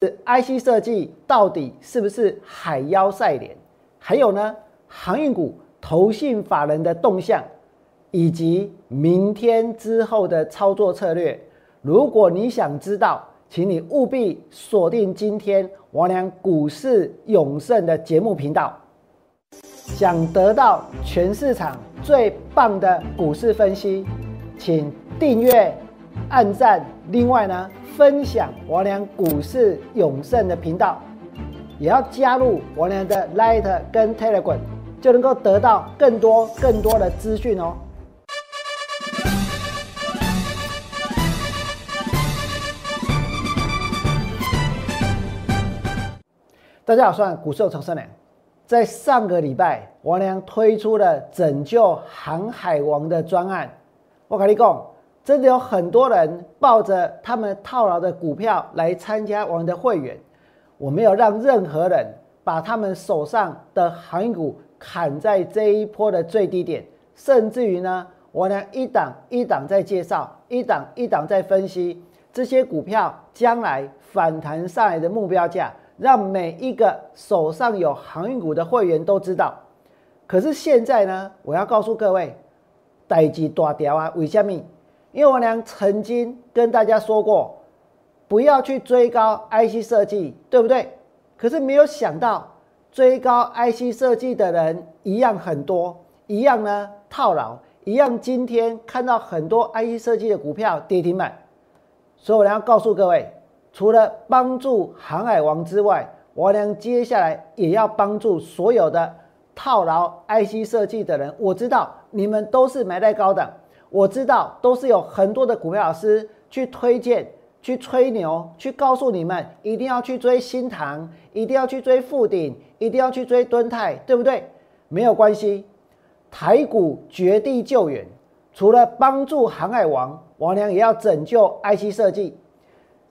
IC 设计到底是不是海妖赛脸？还有呢，航运股投信法人的动向，以及明天之后的操作策略。如果你想知道，请你务必锁定今天王良股市永胜的节目频道。想得到全市场最棒的股市分析，请订阅、按赞。另外呢？分享王良股市永胜的频道，也要加入王良的 Light 跟 Telegram，就能够得到更多更多的资讯哦。大家好，我是股市陈胜良。在上个礼拜，王良推出了拯救航海王的专案，我跟你讲。真的有很多人抱着他们套牢的股票来参加我们的会员，我没有让任何人把他们手上的航运股砍在这一波的最低点，甚至于呢，我呢一档一档在介绍，一档一档在分析这些股票将来反弹上来的目标价，让每一个手上有航运股的会员都知道。可是现在呢，我要告诉各位，代志大条啊，为什么？因为我娘曾经跟大家说过，不要去追高 IC 设计，对不对？可是没有想到，追高 IC 设计的人一样很多，一样呢套牢，一样今天看到很多 IC 设计的股票跌停板。所以我娘告诉各位，除了帮助航海王之外，我娘接下来也要帮助所有的套牢 IC 设计的人。我知道你们都是买在高档。我知道都是有很多的股票老师去推荐、去吹牛、去告诉你们一定要去追新塘，一定要去追富鼎，一定要去追敦泰，对不对？没有关系，台股绝地救援，除了帮助航海王，王良也要拯救 IC 设计。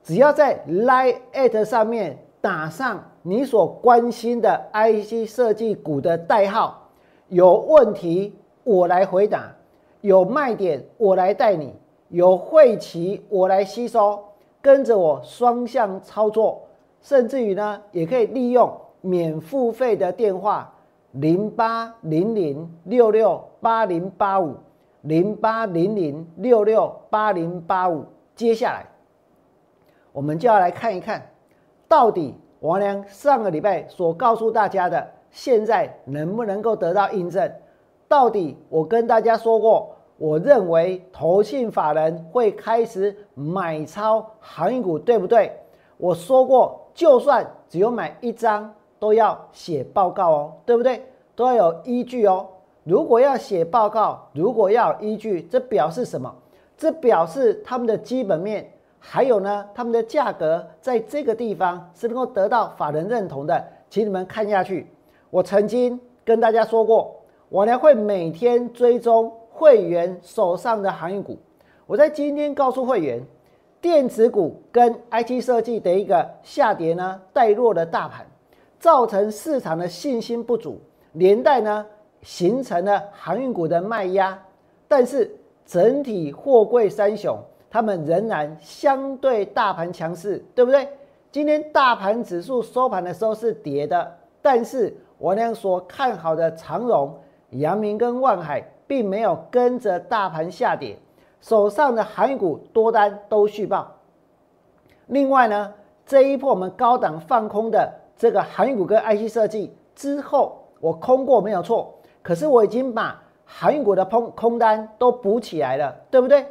只要在 Line at 上面打上你所关心的 IC 设计股的代号，有问题我来回答。有卖点，我来带你；有晦气，我来吸收。跟着我双向操作，甚至于呢，也可以利用免付费的电话零八零零六六八零八五零八零零六六八零八五。接下来，我们就要来看一看，到底王良上个礼拜所告诉大家的，现在能不能够得到印证？到底我跟大家说过，我认为投信法人会开始买超航运股，对不对？我说过，就算只有买一张，都要写报告哦，对不对？都要有依据哦。如果要写报告，如果要有依据，这表示什么？这表示他们的基本面，还有呢，他们的价格在这个地方是能够得到法人认同的。请你们看下去，我曾经跟大家说过。我呢会每天追踪会员手上的航运股。我在今天告诉会员，电子股跟 IT 设计的一个下跌呢，带弱了大盘，造成市场的信心不足，连带呢形成了航运股的卖压。但是整体货柜三雄，他们仍然相对大盘强势，对不对？今天大盘指数收盘的时候是跌的，但是我俩所看好的长荣。阳明跟万海并没有跟着大盘下跌，手上的航运股多单都续报。另外呢，这一波我们高档放空的这个航运股跟 IC 设计之后，我空过没有错，可是我已经把航运股的空空单都补起来了，对不对？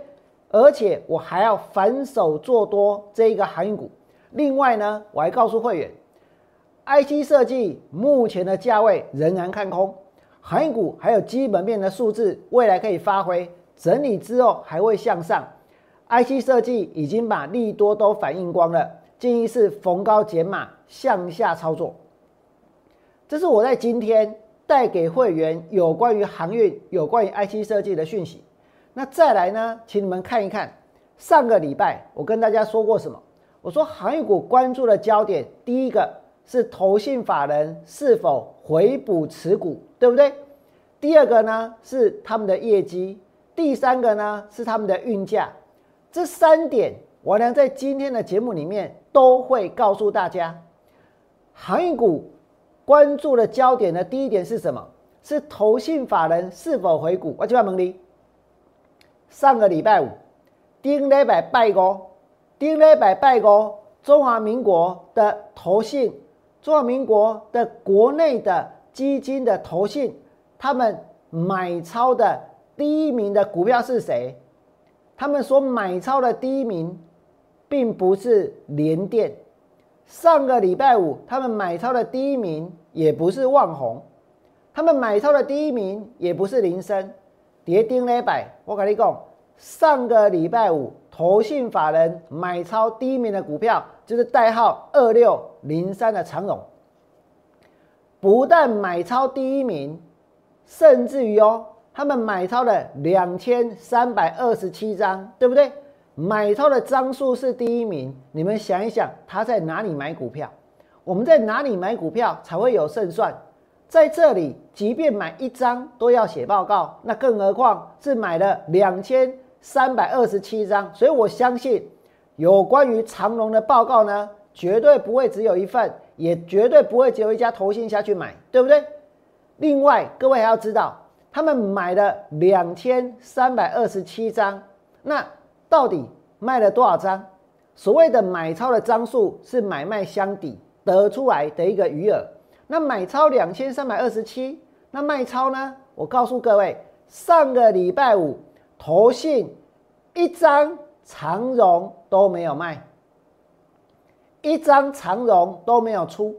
而且我还要反手做多这一个航运股。另外呢，我还告诉会员，IC 设计目前的价位仍然看空。航运股还有基本面的数字，未来可以发挥整理之后还会向上。IC 设计已经把利多都反映光了，建议是逢高减码向下操作。这是我在今天带给会员有关于航运、有关于 IC 设计的讯息。那再来呢，请你们看一看上个礼拜我跟大家说过什么？我说航运股关注的焦点，第一个是投信法人是否回补持股。对不对？第二个呢是他们的业绩，第三个呢是他们的运价。这三点我呢在今天的节目里面都会告诉大家，航运股关注的焦点的第一点是什么？是投信法人是否回股？我就要问你，上个礼拜五，丁礼拜拜过，丁礼拜拜过，中华民国的投信，中华民国的国内的基金的投信，他们买超的第一名的股票是谁？他们所买超的第一名，并不是联电。上个礼拜五，他们买超的第一名也不是旺宏。他们买超的第一名也不是林森，跌丁礼拜，我跟你讲，上个礼拜五投信法人买超第一名的股票就是代号二六零三的长荣，不但买超第一名，甚至于哦，他们买超了两千三百二十七张，对不对？买超的张数是第一名，你们想一想，他在哪里买股票？我们在哪里买股票才会有胜算？在这里，即便买一张都要写报告，那更何况是买了两千三百二十七张。所以我相信，有关于长隆的报告呢，绝对不会只有一份，也绝对不会只有一家投信下去买，对不对？另外，各位还要知道，他们买了两千三百二十七张，那到底卖了多少张？所谓的买超的张数是买卖相抵得出来的一个余额。那买超两千三百二十七，那卖超呢？我告诉各位，上个礼拜五投信一张长荣都没有卖，一张长荣都没有出，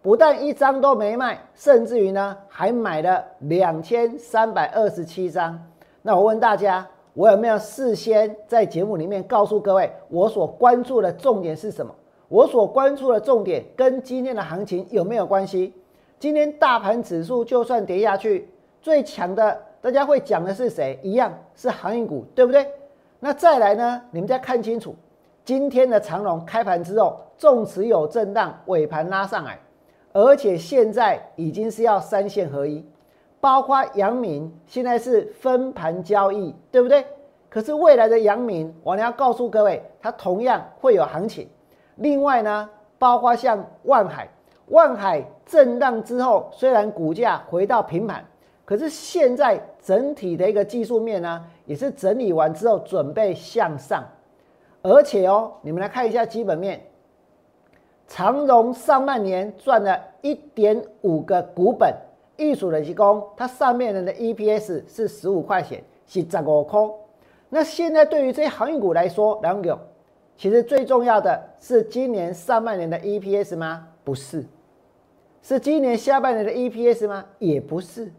不但一张都没卖，甚至于呢还买了两千三百二十七张。那我问大家，我有没有事先在节目里面告诉各位，我所关注的重点是什么？我所关注的重点跟今天的行情有没有关系？今天大盘指数就算跌下去，最强的大家会讲的是谁？一样是航运股，对不对？那再来呢？你们再看清楚，今天的长龙开盘之后，纵持有震荡，尾盘拉上来，而且现在已经是要三线合一，包括阳明现在是分盘交易，对不对？可是未来的阳明，我要告诉各位，它同样会有行情。另外呢，包括像万海，万海震荡之后，虽然股价回到平盘，可是现在整体的一个技术面呢，也是整理完之后准备向上，而且哦，你们来看一下基本面，长荣上半年赚了一点五个股本，艺术的提供，它上面的 EPS 是十五块钱，是十五块。那现在对于这些航运股来说，两个。其实最重要的是今年上半年的 EPS 吗？不是，是今年下半年的 EPS 吗？也不是，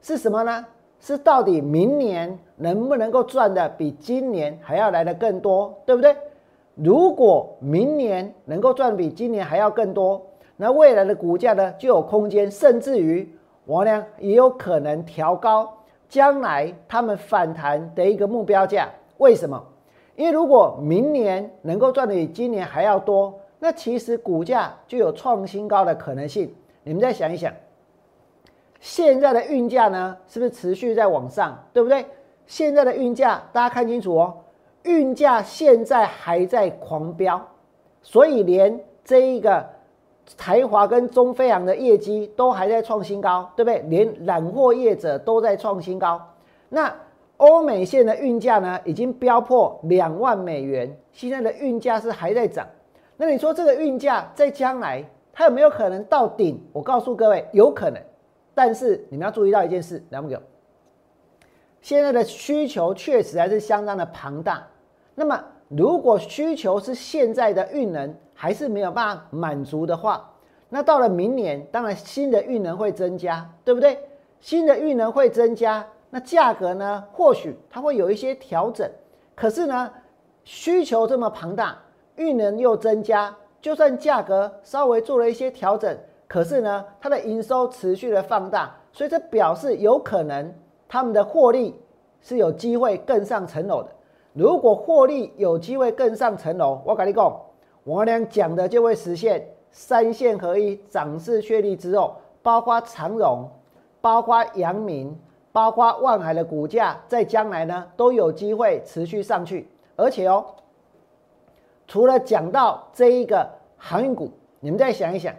是什么呢？是到底明年能不能够赚的比今年还要来的更多，对不对？如果明年能够赚比今年还要更多，那未来的股价呢就有空间，甚至于我呢也有可能调高将来他们反弹的一个目标价。为什么？因为如果明年能够赚的比今年还要多，那其实股价就有创新高的可能性。你们再想一想，现在的运价呢，是不是持续在往上，对不对？现在的运价，大家看清楚哦，运价现在还在狂飙，所以连这一个台华跟中飞航的业绩都还在创新高，对不对？连揽货业者都在创新高，那。欧美线的运价呢，已经飙破两万美元，现在的运价是还在涨。那你说这个运价在将来它有没有可能到顶？我告诉各位，有可能。但是你们要注意到一件事，两不有？现在的需求确实还是相当的庞大。那么如果需求是现在的运能还是没有办法满足的话，那到了明年，当然新的运能会增加，对不对？新的运能会增加。那价格呢？或许它会有一些调整，可是呢，需求这么庞大，运能又增加，就算价格稍微做了一些调整，可是呢，它的营收持续的放大，所以这表示有可能他们的获利是有机会更上层楼的。如果获利有机会更上层楼，我跟你讲，我俩讲的就会实现三线合一，涨势确立之后，包括长荣，包括阳明。包括万海的股价在将来呢都有机会持续上去，而且哦，除了讲到这一个航运股，你们再想一想，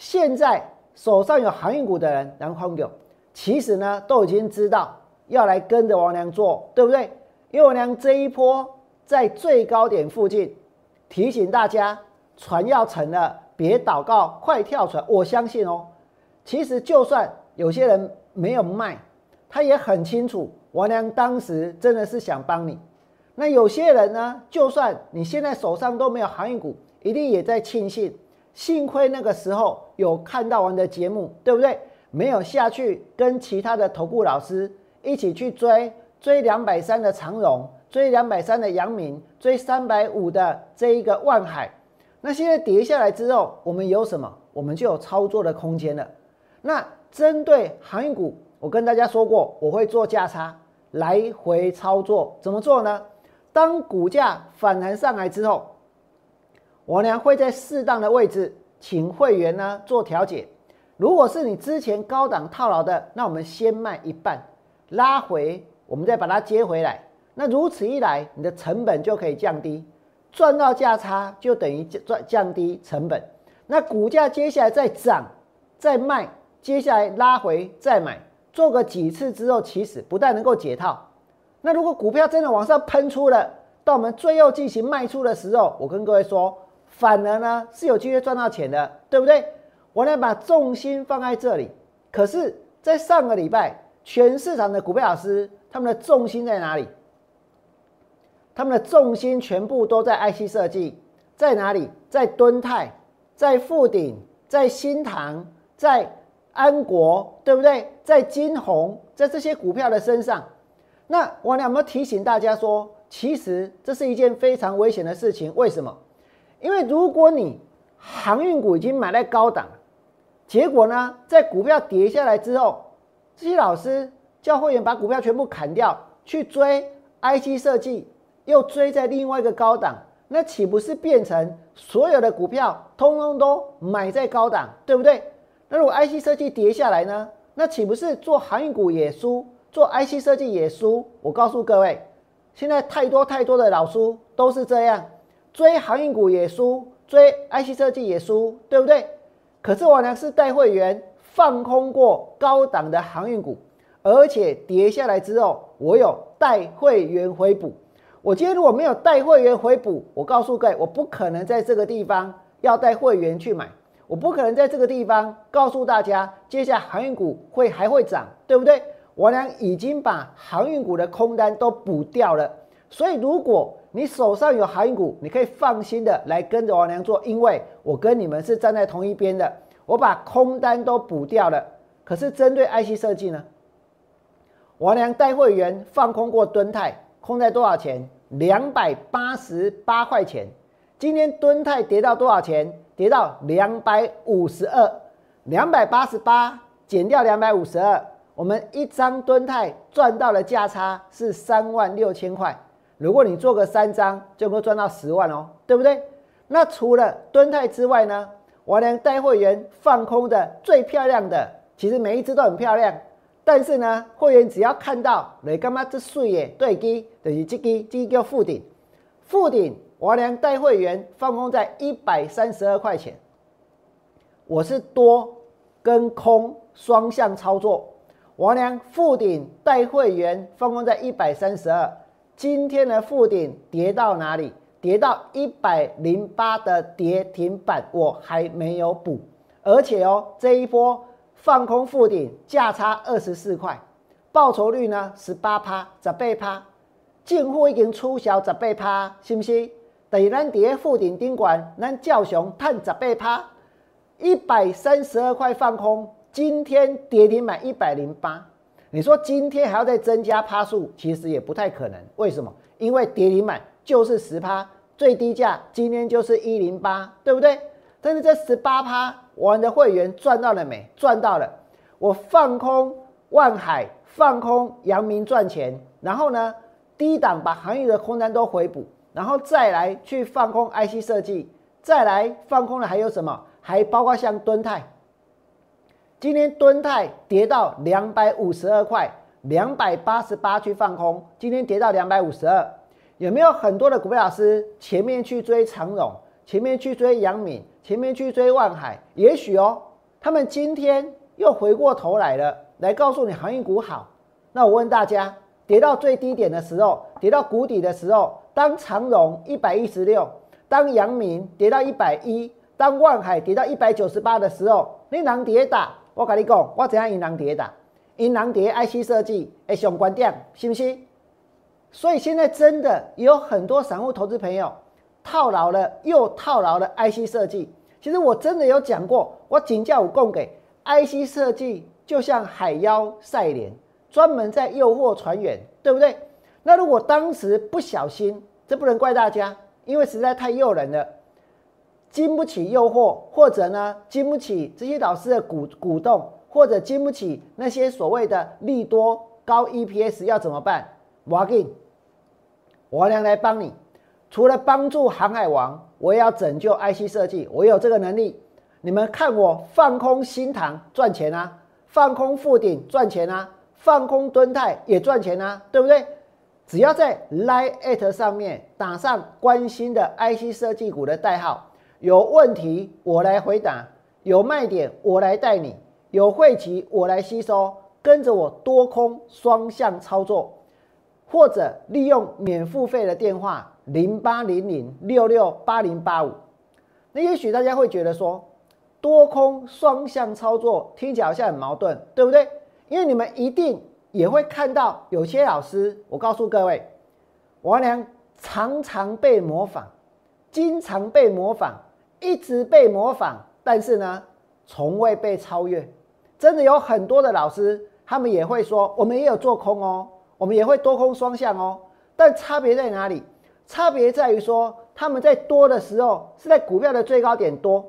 现在手上有航运股的人，然后有，其实呢都已经知道要来跟着王良做，对不对？因为王良这一波在最高点附近提醒大家，船要沉了，别祷告，快跳船。我相信哦，其实就算有些人没有卖，他也很清楚，王良当时真的是想帮你。那有些人呢，就算你现在手上都没有航运股，一定也在庆幸。幸亏那个时候有看到我的节目，对不对？没有下去跟其他的头部老师一起去追追两百三的长荣，追两百三的阳明，追三百五的这一个万海。那现在跌下来之后，我们有什么？我们就有操作的空间了。那针对航运股，我跟大家说过，我会做价差来回操作。怎么做呢？当股价反弹上来之后。我呢会在适当的位置请会员呢做调解。如果是你之前高档套牢的，那我们先卖一半，拉回，我们再把它接回来。那如此一来，你的成本就可以降低，赚到价差就等于赚降低成本。那股价接下来再涨再卖，接下来拉回再买，做个几次之后，其实不但能够解套。那如果股票真的往上喷出了，到我们最后进行卖出的时候，我跟各位说。反而呢是有机会赚到钱的，对不对？我来把重心放在这里。可是，在上个礼拜，全市场的股票老师他们的重心在哪里？他们的重心全部都在 IC 设计，在哪里？在敦泰，在富鼎，在新唐，在安国，对不对？在金鸿，在这些股票的身上。那我有没有提醒大家说，其实这是一件非常危险的事情？为什么？因为如果你航运股已经买在高档，结果呢，在股票跌下来之后，这些老师叫会员把股票全部砍掉，去追 IC 设计，又追在另外一个高档，那岂不是变成所有的股票通通都买在高档，对不对？那如果 IC 设计跌下来呢，那岂不是做航运股也输，做 IC 设计也输？我告诉各位，现在太多太多的老叔都是这样。追航运股也输，追 IC 设计也输，对不对？可是我呢是带会员放空过高档的航运股，而且跌下来之后，我有带会员回补。我今天如果没有带会员回补，我告诉各位，我不可能在这个地方要带会员去买，我不可能在这个地方告诉大家，接下来航运股会还会涨，对不对？我俩已经把航运股的空单都补掉了，所以如果你手上有航运股，你可以放心的来跟着王良做，因为我跟你们是站在同一边的。我把空单都补掉了。可是针对 IC 设计呢，王良带会员放空过敦泰，空在多少钱？两百八十八块钱。今天敦泰跌到多少钱？跌到两百五十二，两百八十八减掉两百五十二，我们一张敦泰赚到的价差是三万六千块。如果你做个三张，就能够赚到十万哦，对不对？那除了敦泰之外呢？我连带会员放空的最漂亮的，其实每一只都很漂亮。但是呢，会员只要看到你干嘛这碎耶对基，等于这基这叫负顶，负顶我连带会员放空在一百三十二块钱，我是多跟空双向操作。我连负顶带会员放空在一百三十二。今天的附顶跌到哪里？跌到一百零八的跌停板，我还没有补。而且哦，这一波放空附顶价差二十四块，报酬率呢十八趴，十倍趴，进户已经出销十倍趴，是不是？等于咱跌附顶顶管，咱叫熊探十倍趴，一百三十二块放空，今天跌停板一百零八。你说今天还要再增加趴数，其实也不太可能。为什么？因为跌停板就是十趴，最低价今天就是一零八，对不对？但是这十八趴，我们的会员赚到了没？赚到了。我放空万海，放空阳明赚钱，然后呢，低档把行业的空单都回补，然后再来去放空 IC 设计，再来放空的还有什么？还包括像敦泰。今天敦泰跌到两百五十二块，两百八十八去放空。今天跌到两百五十二，有没有很多的股票老师前面去追长荣，前面去追阳明，前面去追万海？也许哦，他们今天又回过头来了，来告诉你航运股好。那我问大家，跌到最低点的时候，跌到谷底的时候，当长荣一百一十六，当阳明跌到一百一，当万海跌到一百九十八的时候，你能跌打？我跟你讲，我怎样银行跌打？银行跌 IC 设计诶，相关点，是不是？所以现在真的有很多散户投资朋友套牢了又套牢了 IC 设计。其实我真的有讲过，我请教我供给 IC 设计就像海妖赛莲，专门在诱惑船员，对不对？那如果当时不小心，这不能怪大家，因为实在太诱人了，经不起诱惑，或者呢经不起这些老师的鼓鼓动，或者经不起那些所谓的利多高 EPS，要怎么办？我给你，我娘来帮你。除了帮助航海王，我也要拯救 IC 设计。我有这个能力。你们看我放空新塘赚钱啊，放空富鼎赚钱啊，放空敦泰也赚钱啊，对不对？只要在 Line at 上面打上关心的 IC 设计股的代号，有问题我来回答，有卖点我来带你，有晦气我来吸收，跟着我多空双向操作。或者利用免付费的电话零八零零六六八零八五，那也许大家会觉得说多空双向操作听起来好像很矛盾，对不对？因为你们一定也会看到有些老师，我告诉各位，王良常常被模仿，经常被模仿，一直被模仿，但是呢，从未被超越。真的有很多的老师，他们也会说，我们也有做空哦。我们也会多空双向哦，但差别在哪里？差别在于说，他们在多的时候是在股票的最高点多，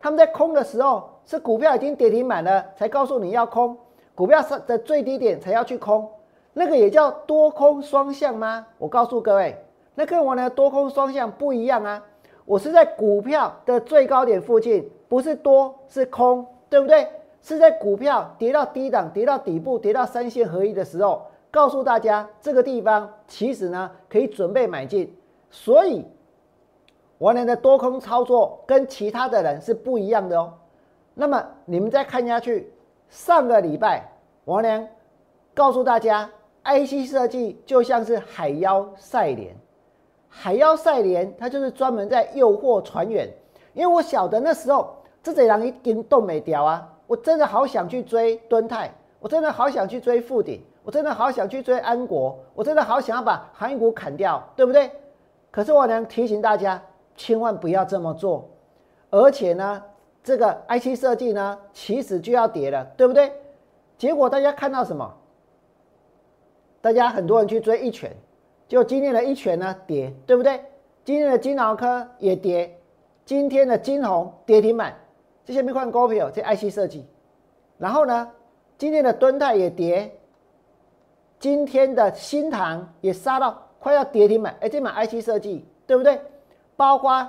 他们在空的时候是股票已经跌停板了才告诉你要空，股票上的最低点才要去空，那个也叫多空双向吗？我告诉各位，那跟我的多空双向不一样啊！我是在股票的最高点附近，不是多是空，对不对？是在股票跌到低档、跌到底部、跌到三线合一的时候。告诉大家，这个地方其实呢可以准备买进，所以王良的多空操作跟其他的人是不一样的哦。那么你们再看下去，上个礼拜王良告诉大家，IC 设计就像是海妖赛莲，海妖赛莲它就是专门在诱惑船员，因为我晓得那时候这贼人一根都没掉啊，我真的好想去追敦泰，我真的好想去追富鼎。我真的好想去追安国，我真的好想要把航运股砍掉，对不对？可是我能提醒大家，千万不要这么做。而且呢，这个 IC 设计呢，其实就要跌了，对不对？结果大家看到什么？大家很多人去追一拳，就今天的一拳呢跌，对不对？今天的金脑科也跌，今天的金红跌停板，这些没看股票，这 IC 设计。然后呢，今天的敦泰也跌。今天的新塘也杀到快要跌停板，哎，这买 IC 设计对不对？包括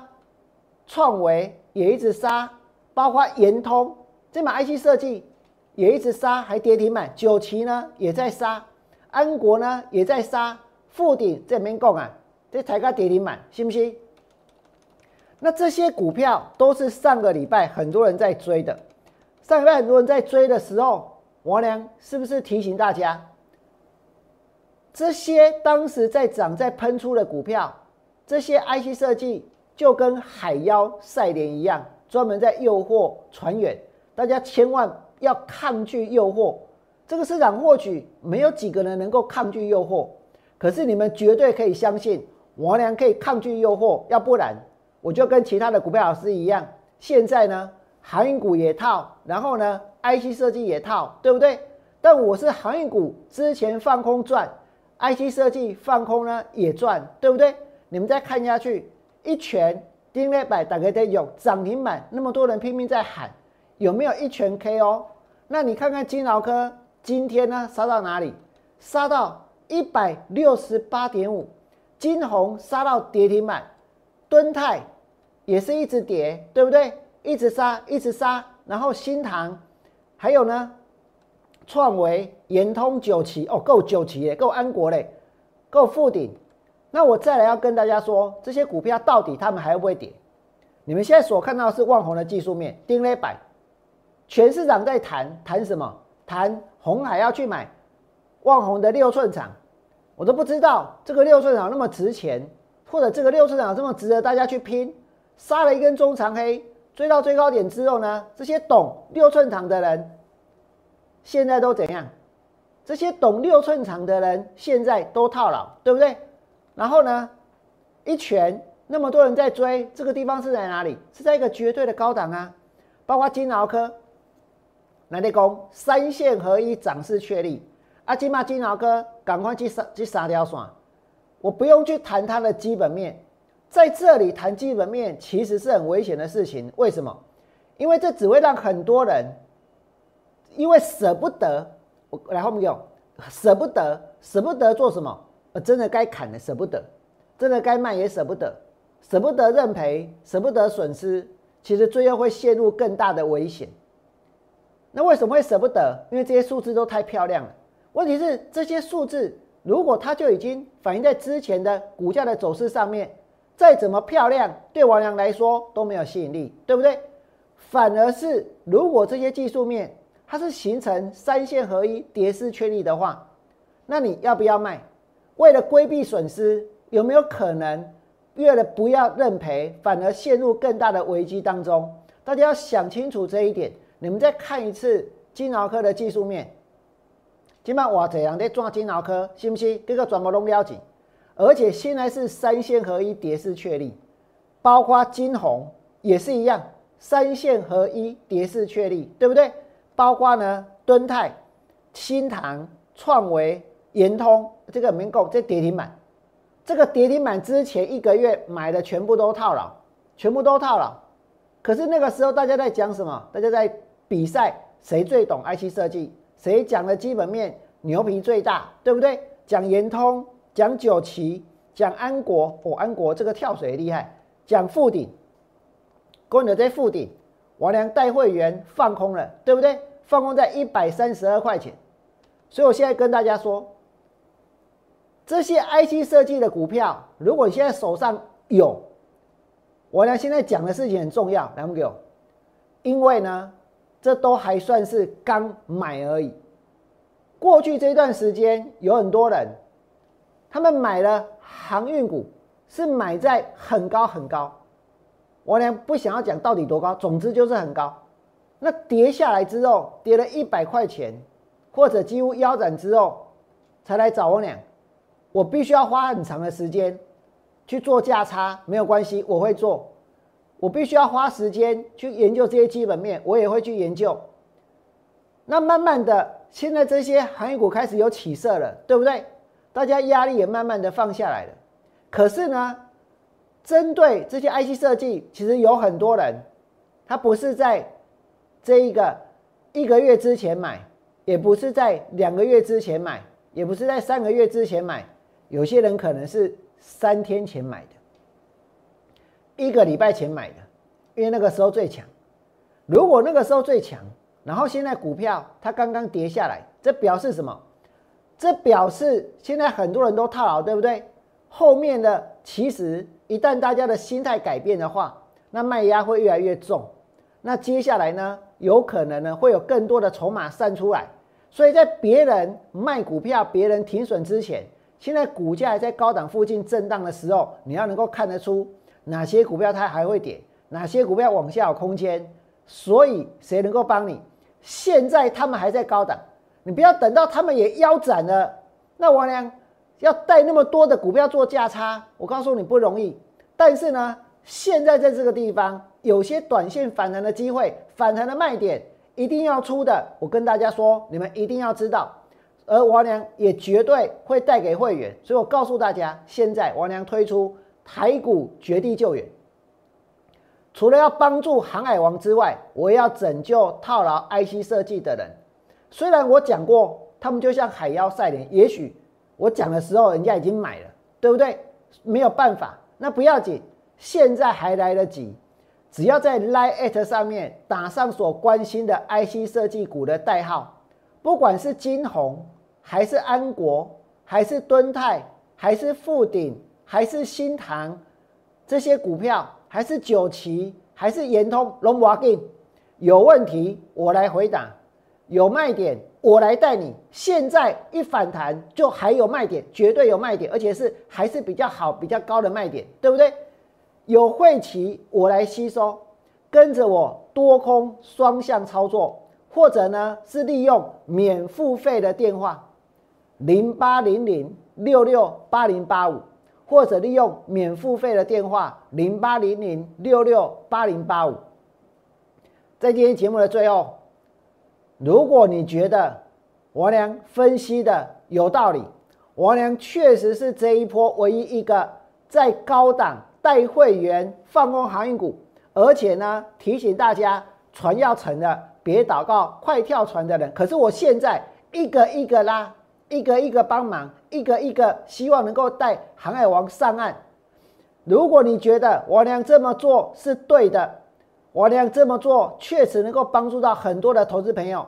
创维也一直杀，包括延通这买 IC 设计也一直杀，还跌停板。九旗呢也在杀，安国呢也在杀，富鼎这边讲啊，这才刚跌停板，信不信？那这些股票都是上个礼拜很多人在追的，上礼拜很多人在追的时候，王良是不是提醒大家？这些当时在涨、在喷出的股票，这些 IC 设计就跟海妖赛莲一样，专门在诱惑船员。大家千万要抗拒诱惑。这个市场或许没有几个人能够抗拒诱惑，可是你们绝对可以相信，我俩可以抗拒诱惑。要不然，我就跟其他的股票老师一样，现在呢，航运股也套，然后呢，IC 设计也套，对不对？但我是航运股之前放空赚。IC 设计放空呢也赚，对不对？你们再看下去，一拳丁力百打开的有涨停板，那么多人拼命在喊，有没有一拳 KO？那你看看金劳科今天呢杀到哪里？杀到一百六十八点五，金红杀到跌停板，敦泰也是一直跌，对不对？一直杀，一直杀，然后新塘还有呢？创维、延通、九旗哦，够九旗耶，够安国嘞，够富鼎。那我再来要跟大家说，这些股票到底他们还会不会跌？你们现在所看到是万宏的技术面，丁磊板，全市场在谈谈什么？谈红海要去买万宏的六寸厂，我都不知道这个六寸厂那么值钱，或者这个六寸厂这么值得大家去拼。杀了一根中长黑，追到最高点之后呢，这些懂六寸厂的人现在都怎样？这些懂六寸厂的人现在都套牢，对不对？然后呢，一拳那么多人在追，这个地方是在哪里？是在一个绝对的高档啊！包括金鳌科、南电工三线合一涨势确立，啊，金马金鳌科赶快去杀去杀掉算，我不用去谈它的基本面，在这里谈基本面其实是很危险的事情。为什么？因为这只会让很多人因为舍不得。我来后面有舍不得，舍不得做什么？呃，真的该砍的舍不得，真的该卖也舍不得，舍不得认赔，舍不得损失，其实最后会陷入更大的危险。那为什么会舍不得？因为这些数字都太漂亮了。问题是这些数字如果它就已经反映在之前的股价的走势上面，再怎么漂亮，对王良来说都没有吸引力，对不对？反而是如果这些技术面。它是形成三线合一、跌势确立的话，那你要不要卖？为了规避损失，有没有可能为了不要认赔，反而陷入更大的危机当中？大家要想清楚这一点。你们再看一次金鳌科的技术面，今晚我这样在抓金鳌科，信不信？这个全部拢了解。而且现在是三线合一、跌势确立，包括金红也是一样，三线合一、跌势确立，对不对？包括呢，敦泰、新唐、创维、延通这个民购这跌停板，这个跌停板之前一个月买的全部都套牢，全部都套牢。可是那个时候大家在讲什么？大家在比赛谁最懂 IC 设计，谁讲的基本面牛皮最大，对不对？讲延通，讲九旗，讲安国，哦，安国这个跳水厉害。讲富鼎，跟着在富鼎。王良带会员放空了，对不对？放空在一百三十二块钱，所以我现在跟大家说，这些 IC 设计的股票，如果你现在手上有，王良现在讲的事情很重要，来不给我，因为呢，这都还算是刚买而已。过去这段时间，有很多人，他们买了航运股，是买在很高很高。我呢不想要讲到底多高，总之就是很高。那跌下来之后，跌了一百块钱，或者几乎腰斩之后，才来找我俩。我必须要花很长的时间去做价差，没有关系，我会做。我必须要花时间去研究这些基本面，我也会去研究。那慢慢的，现在这些行业股开始有起色了，对不对？大家压力也慢慢的放下来了。可是呢？针对这些 IC 设计，其实有很多人，他不是在这一个一个月之前买，也不是在两个月之前买，也不是在三个月之前买，有些人可能是三天前买的，一个礼拜前买的，因为那个时候最强。如果那个时候最强，然后现在股票它刚刚跌下来，这表示什么？这表示现在很多人都套牢，对不对？后面的其实。一旦大家的心态改变的话，那卖压会越来越重。那接下来呢，有可能呢会有更多的筹码散出来。所以在别人卖股票、别人停损之前，现在股价还在高档附近震荡的时候，你要能够看得出哪些股票它还会跌，哪些股票往下有空间。所以谁能够帮你？现在他们还在高档，你不要等到他们也腰斩了，那王良。要带那么多的股票做价差，我告诉你不容易。但是呢，现在在这个地方有些短线反弹的机会，反弹的卖点一定要出的。我跟大家说，你们一定要知道。而王良也绝对会带给会员，所以我告诉大家，现在王良推出台股绝地救援，除了要帮助航海王之外，我也要拯救套牢 IC 设计的人。虽然我讲过，他们就像海妖赛莲，也许。我讲的时候，人家已经买了，对不对？没有办法，那不要紧，现在还来得及。只要在 Line@ 上面打上所关心的 IC 设计股的代号，不管是金红，还是安国，还是敦泰，还是富鼎，还是新塘这些股票，还是九旗，还是延通、龙华金，有问题我来回答，有卖点我来带你。现在一反弹就还有卖点，绝对有卖点，而且是还是比较好、比较高的卖点，对不对？有晦气我来吸收，跟着我多空双向操作，或者呢是利用免付费的电话零八零零六六八零八五。或者利用免付费的电话零八零零六六八零八五，在今天节目的最后，如果你觉得王良分析的有道理，王良确实是这一波唯一一个在高档带会员放空航运股，而且呢提醒大家船要沉了，别祷告，快跳船的人。可是我现在一个一个拉。一个一个帮忙，一个一个希望能够带航海王上岸。如果你觉得我俩这么做是对的，我俩这么做确实能够帮助到很多的投资朋友，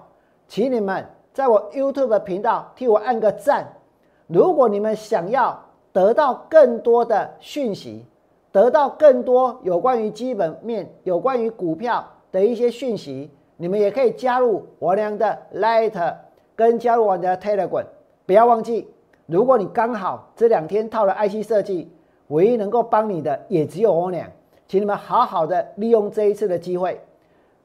请你们在我 YouTube 频道替我按个赞。如果你们想要得到更多的讯息，得到更多有关于基本面、有关于股票的一些讯息，你们也可以加入我俩的 Light，跟加入我的 Telegram。不要忘记，如果你刚好这两天套了 IC 设计，唯一能够帮你的也只有我俩，请你们好好的利用这一次的机会。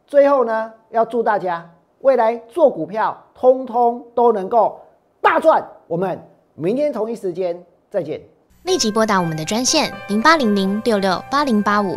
最后呢，要祝大家未来做股票，通通都能够大赚。我们明天同一时间再见。立即拨打我们的专线零八零零六六八零八五。